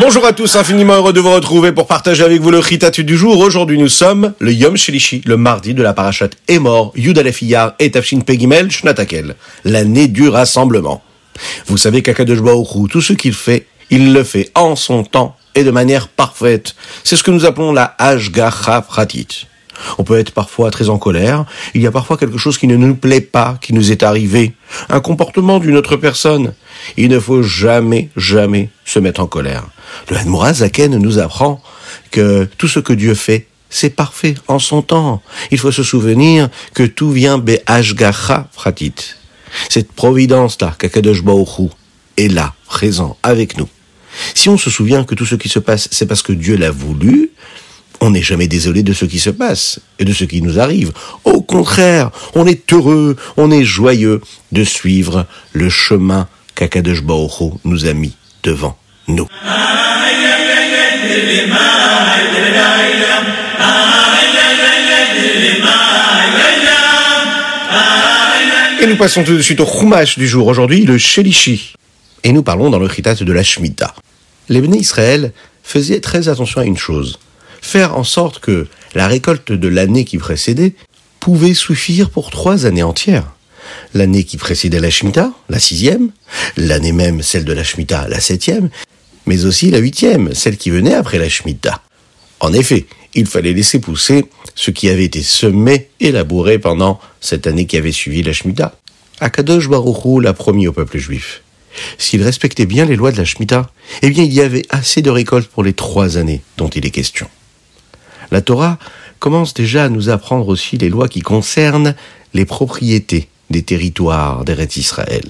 Bonjour à tous, infiniment heureux de vous retrouver pour partager avec vous le Ritatu du jour. Aujourd'hui, nous sommes le Yom Shelishi, le mardi de la parachat Emor, Yudalef Iyar et Tafshin Pegimel Shnatakel, l'année du rassemblement. Vous savez qu'Akadosh tout ce qu'il fait, il le fait en son temps et de manière parfaite. C'est ce que nous appelons la Ashgacha Pratit. On peut être parfois très en colère. Il y a parfois quelque chose qui ne nous plaît pas, qui nous est arrivé. Un comportement d'une autre personne. Il ne faut jamais, jamais se mettre en colère. Le Hadmoura Zaken nous apprend que tout ce que Dieu fait, c'est parfait en son temps. Il faut se souvenir que tout vient Be'ashgacha Pratit. Cette providence-là, Kakadosh est là, présent, avec nous. Si on se souvient que tout ce qui se passe, c'est parce que Dieu l'a voulu, on n'est jamais désolé de ce qui se passe et de ce qui nous arrive. Au contraire, on est heureux, on est joyeux de suivre le chemin qu'Akadosh nous a mis devant nous. Et nous passons tout de suite au Chumash du jour aujourd'hui, le Shelishi. Et nous parlons dans le Chitat de la Shemitah. Les Israël faisaient très attention à une chose. Faire en sorte que la récolte de l'année qui précédait pouvait suffire pour trois années entières. L'année qui précédait la Shemitah, la sixième, l'année même celle de la Shemitah, la septième, mais aussi la huitième, celle qui venait après la Shemitah. En effet, il fallait laisser pousser ce qui avait été semé et labouré pendant cette année qui avait suivi la Shemitah. Akadosh Baruchou l'a promis au peuple juif. S'il respectait bien les lois de la Shemitah, eh bien il y avait assez de récoltes pour les trois années dont il est question. La Torah commence déjà à nous apprendre aussi les lois qui concernent les propriétés des territoires d'Eretz Israël.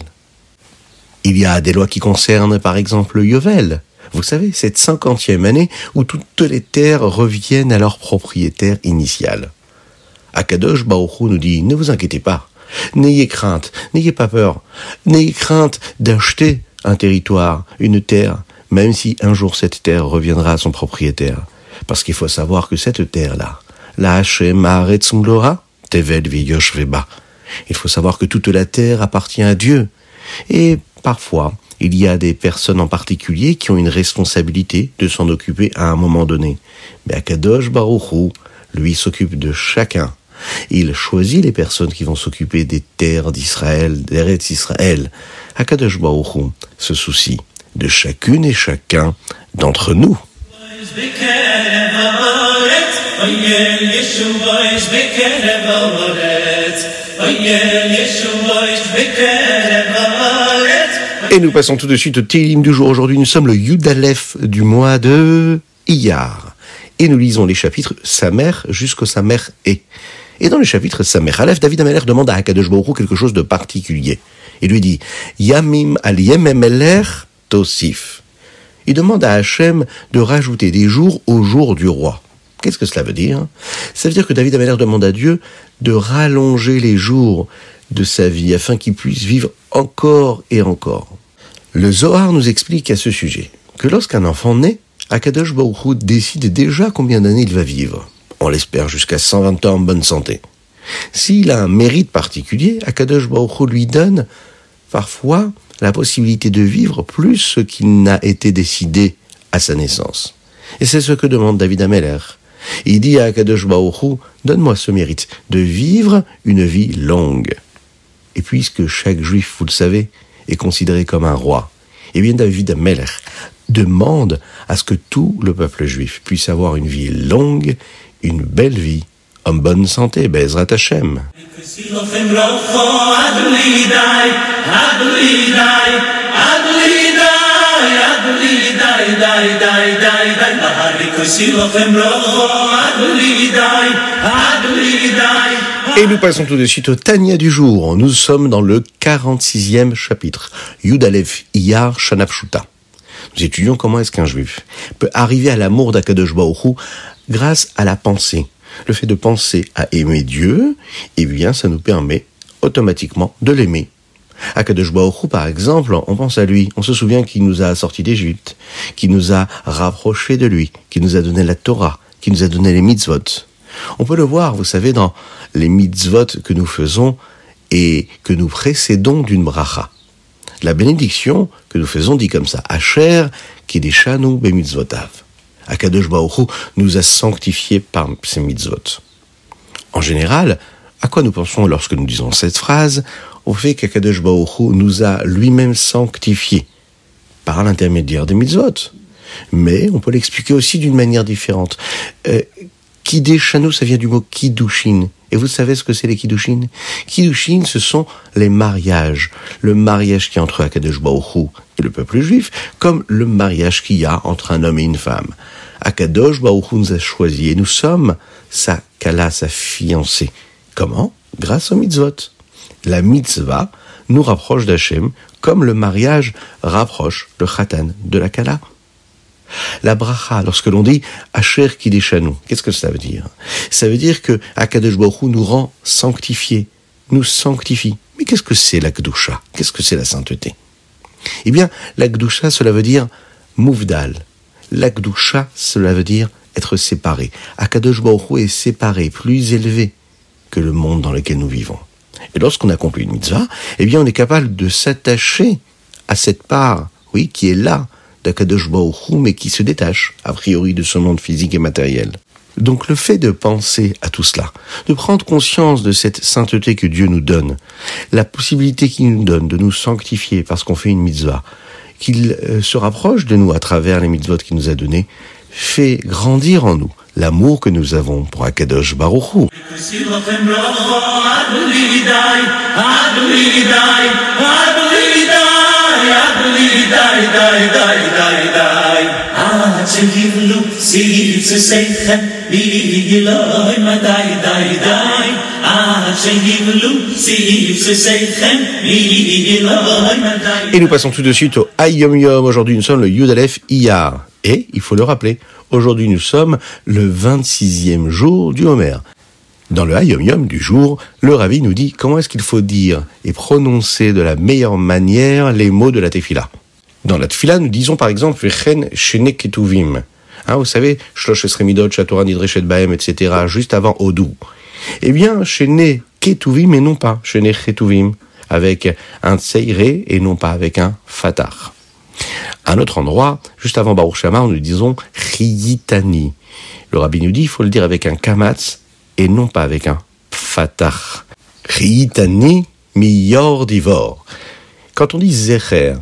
Il y a des lois qui concernent par exemple le Yovel, vous savez, cette cinquantième année où toutes les terres reviennent à leur propriétaire initial. Akadosh Baruch nous dit, ne vous inquiétez pas, n'ayez crainte, n'ayez pas peur, n'ayez crainte d'acheter un territoire, une terre, même si un jour cette terre reviendra à son propriétaire. Parce qu'il faut savoir que cette terre-là, la Hashem Tevel Veba, il faut savoir que toute la terre appartient à Dieu. Et parfois, il y a des personnes en particulier qui ont une responsabilité de s'en occuper à un moment donné. Mais Akadosh Baruchou, lui, s'occupe de chacun. Il choisit les personnes qui vont s'occuper des terres d'Israël, des d'Israël. Akadosh Baruchou se soucie de chacune et chacun d'entre nous. Et nous passons tout de suite au Télim du jour. Aujourd'hui, nous sommes le Yudalef du mois de Iyar. Et nous lisons les chapitres Samer jusqu'au Samer et. Et dans le chapitre Samer Aleph, David Ameler demande à Akadosh Baruch quelque chose de particulier. Il lui dit Yamim al Yememeler Tosif. Il demande à Hachem de rajouter des jours au jour du roi. Qu'est-ce que cela veut dire Ça veut dire que David Ameler demande à Dieu de rallonger les jours de sa vie afin qu'il puisse vivre encore et encore. Le Zohar nous explique à ce sujet que lorsqu'un enfant naît, Akadosh Baruch décide déjà combien d'années il va vivre. On l'espère jusqu'à 120 ans en bonne santé. S'il a un mérite particulier, Akadosh Baruch lui donne parfois la possibilité de vivre plus ce qu'il n'a été décidé à sa naissance. Et c'est ce que demande David Ameller. Il dit à Akadosh Baruch donne-moi ce mérite de vivre une vie longue. Et puisque chaque juif, vous le savez, est considéré comme un roi, eh bien David Ameller demande à ce que tout le peuple juif puisse avoir une vie longue, une belle vie, en bonne santé, Bezrat Hashem. Et nous passons tout de suite au Tania du jour. Nous sommes dans le 46e chapitre. Yudalev Iyar Shanafshuta. Nous étudions comment est-ce qu'un juif peut arriver à l'amour d'Akadosh grâce à la pensée. Le fait de penser à aimer Dieu, eh bien, ça nous permet automatiquement de l'aimer. Akadosh Baruch par exemple, on pense à lui, on se souvient qu'il nous a sortis d'Égypte, qu'il nous a rapprochés de lui, qu'il nous a donné la Torah, qu'il nous a donné les mitzvot. On peut le voir, vous savez, dans les mitzvot que nous faisons, et que nous précédons d'une bracha. La bénédiction que nous faisons dit comme ça, Asher Kideshanu Bemitzvotav. Akadosh Baruch nous a sanctifiés par ses mitzvot. En général, à quoi nous pensons lorsque nous disons cette phrase Au fait qu'Akadosh Baruch nous a lui-même sanctifiés par l'intermédiaire des mitzvot. Mais on peut l'expliquer aussi d'une manière différente. Euh, Kideshanu, ça vient du mot Kidushin. Et vous savez ce que c'est les Kiddushin Kiddushin, ce sont les mariages. Le mariage qui entre Akadosh Baruch et le peuple juif, comme le mariage qu'il y a entre un homme et une femme. Akadosh Baruch nous a choisi et nous sommes sa kala, sa fiancée. Comment? Grâce au mitzvot. La mitzvah nous rapproche d'Hachem, comme le mariage rapproche le khatan de la kala. La bracha, lorsque l'on dit Asher Kideshanu, qu'est-ce que ça veut dire? Ça veut dire que Akadosh Baruch nous rend sanctifiés, nous sanctifie. Mais qu'est-ce que c'est la Gdusha? Qu'est-ce que c'est la sainteté? Eh bien, la Gdusha, cela veut dire mouvdal. La Gdusha, cela veut dire être séparé. Akadosh Baruch est séparé, plus élevé que le monde dans lequel nous vivons. Et lorsqu'on accomplit une mitzvah, eh bien, on est capable de s'attacher à cette part, oui, qui est là, d'Akadosh Baruch mais qui se détache, a priori, de ce monde physique et matériel. Donc le fait de penser à tout cela, de prendre conscience de cette sainteté que Dieu nous donne, la possibilité qu'il nous donne de nous sanctifier parce qu'on fait une mitzvah, qu'il euh, se rapproche de nous à travers les mitzvot qu'il nous a donnés, fait grandir en nous l'amour que nous avons pour Akadosh Et nous passons tout de suite au Ayom Yom. Aujourd'hui, nous sommes le Yudalef Iyar. Et, il faut le rappeler, aujourd'hui nous sommes le 26e jour du Homer. Dans le Hayom Yom du jour, le Rabbi nous dit comment est-ce qu'il faut dire et prononcer de la meilleure manière les mots de la Tefila. Dans la Tefila, nous disons par exemple Vechen Shene Ketuvim. Hein, vous savez, Shlosh Esremidot, etc., juste avant Odou. Eh bien, Shene Ketuvim et non pas Shene Ketuvim, avec un Tseire et non pas avec un Fatar. À un autre endroit, juste avant Baruch Shama, nous disons Chiyitani. Le Rabbi nous dit, il faut le dire avec un Kamatz et non pas avec un fatah. Chiyitani miyor divor. Quand on dit zecher,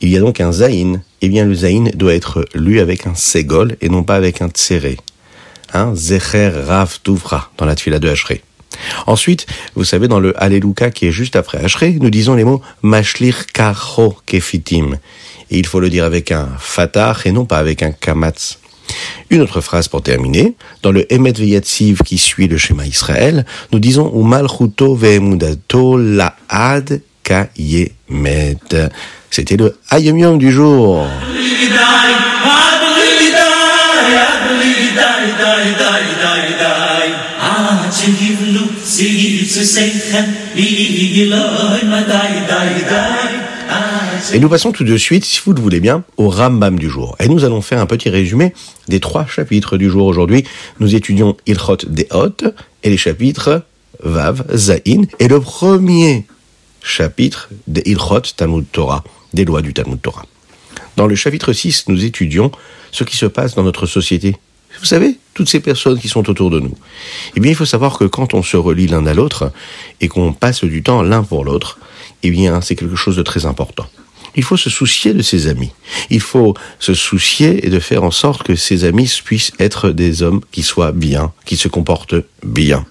il y a donc un zaïn, eh bien le zaïn doit être lu avec un segol et non pas avec un tsere. Un zecher rav tuvra dans la tuila de Hachré. Ensuite, vous savez, dans le Alléluia qui est juste après Hachré, nous disons les mots mashlir kacho kefitim. Et il faut le dire avec un fatah et non pas avec un kamatz. Une autre phrase pour terminer. Dans le Emet Veyatsiv qui suit le schéma Israël, nous disons Umalchuto ve'emudato la'ad kayemet. C'était le Ayom Yom du jour. Et nous passons tout de suite, si vous le voulez bien, au Rambam du jour. Et nous allons faire un petit résumé des trois chapitres du jour aujourd'hui. Nous étudions Ilchot Deot et les chapitres Vav, Zain et le premier chapitre de Ilchot Talmud Torah, des lois du Talmud Torah. Dans le chapitre 6, nous étudions ce qui se passe dans notre société. Vous savez, toutes ces personnes qui sont autour de nous. Eh bien, il faut savoir que quand on se relie l'un à l'autre et qu'on passe du temps l'un pour l'autre, eh bien, c'est quelque chose de très important. Il faut se soucier de ses amis. Il faut se soucier et de faire en sorte que ses amis puissent être des hommes qui soient bien, qui se comportent bien.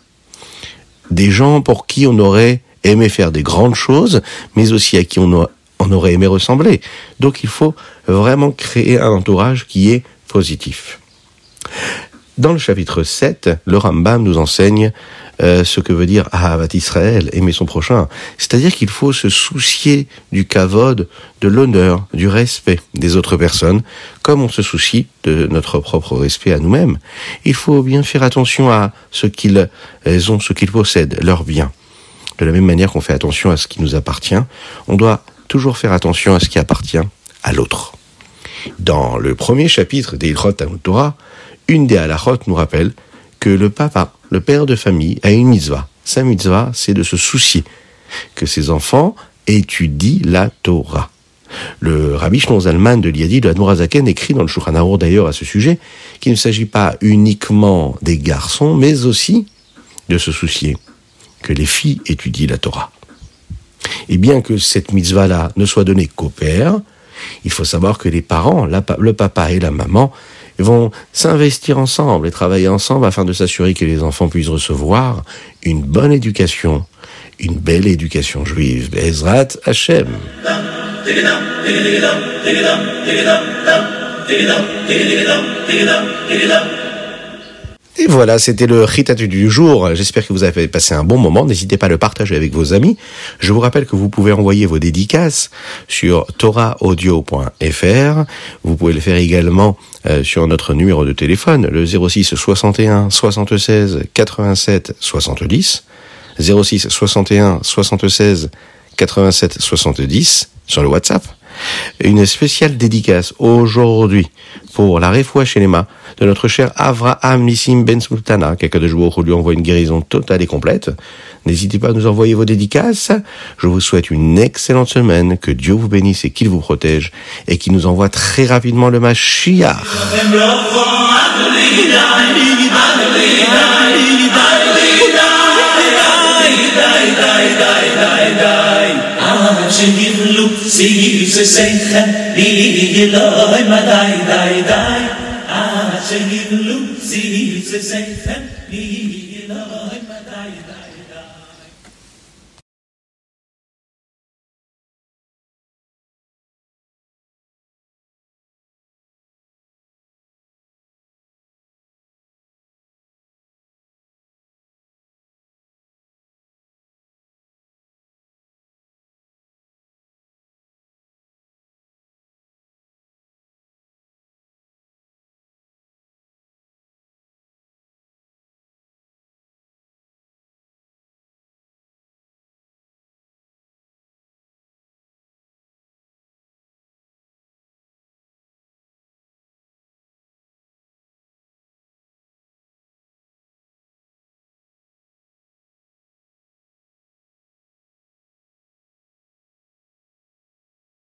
Des gens pour qui on aurait aimé faire des grandes choses, mais aussi à qui on, aurait aimé ressembler. Donc il faut vraiment créer un entourage qui est positif. Dans le chapitre 7, le Rambam nous enseigne euh, ce que veut dire Ahavat Israël, aimer son prochain. C'est-à-dire qu'il faut se soucier du kavod, de l'honneur, du respect des autres personnes, comme on se soucie de notre propre respect à nous-mêmes. Il faut bien faire attention à ce qu'ils ont, ce qu'ils possèdent, leurs biens. De la même manière qu'on fait attention à ce qui nous appartient, on doit toujours faire attention à ce qui appartient à l'autre. Dans le premier chapitre des Ilchot Torah, une des halachot nous rappelle que le papa, le père de famille, a une mitzvah. Sa mitzvah, c'est de se soucier que ses enfants étudient la Torah. Le rabbi Zalman de Liadi de Admorazaken écrit dans le Shulchan d'ailleurs à ce sujet qu'il ne s'agit pas uniquement des garçons, mais aussi de se soucier que les filles étudient la Torah. Et bien que cette mitzvah-là ne soit donnée qu'au père, il faut savoir que les parents, le papa et la maman, vont s'investir ensemble et travailler ensemble afin de s'assurer que les enfants puissent recevoir une bonne éducation, une belle éducation juive. Bezrat Hashem. Et voilà, c'était le Ritatu du jour. J'espère que vous avez passé un bon moment. N'hésitez pas à le partager avec vos amis. Je vous rappelle que vous pouvez envoyer vos dédicaces sur toraaudio.fr. Vous pouvez le faire également euh, sur notre numéro de téléphone, le 06 61 76 87 70. 06 61 76 87 70 sur le WhatsApp. Une spéciale dédicace aujourd'hui pour la chez Shelema de notre cher Avraham Nissim Ben Sultana. Quelques de jours lui envoie une guérison totale et complète. N'hésitez pas à nous envoyer vos dédicaces. Je vous souhaite une excellente semaine, que Dieu vous bénisse et qu'il vous protège et qu'il nous envoie très rapidement le Mashiach. שיבלו, סייבסו סייכם, לי אלוהי מדי די די. עד שיבלו, סייבסו סייכם, לי אלוהי מדי די